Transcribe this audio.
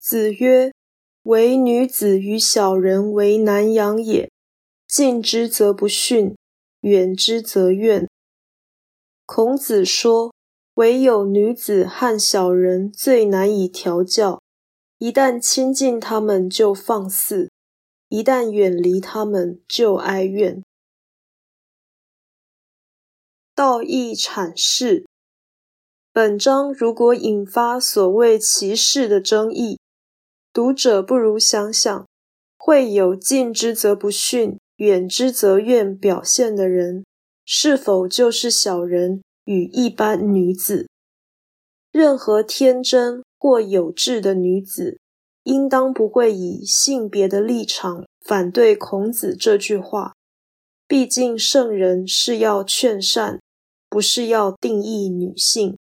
子曰：“唯女子与小人为难养也。近之则不逊，远之则怨。”孔子说：“唯有女子和小人最难以调教，一旦亲近他们就放肆，一旦远离他们就哀怨。”道义阐释。本章如果引发所谓歧视的争议，读者不如想想，会有近之则不逊，远之则怨表现的人。是否就是小人与一般女子？任何天真或有志的女子，应当不会以性别的立场反对孔子这句话。毕竟圣人是要劝善，不是要定义女性。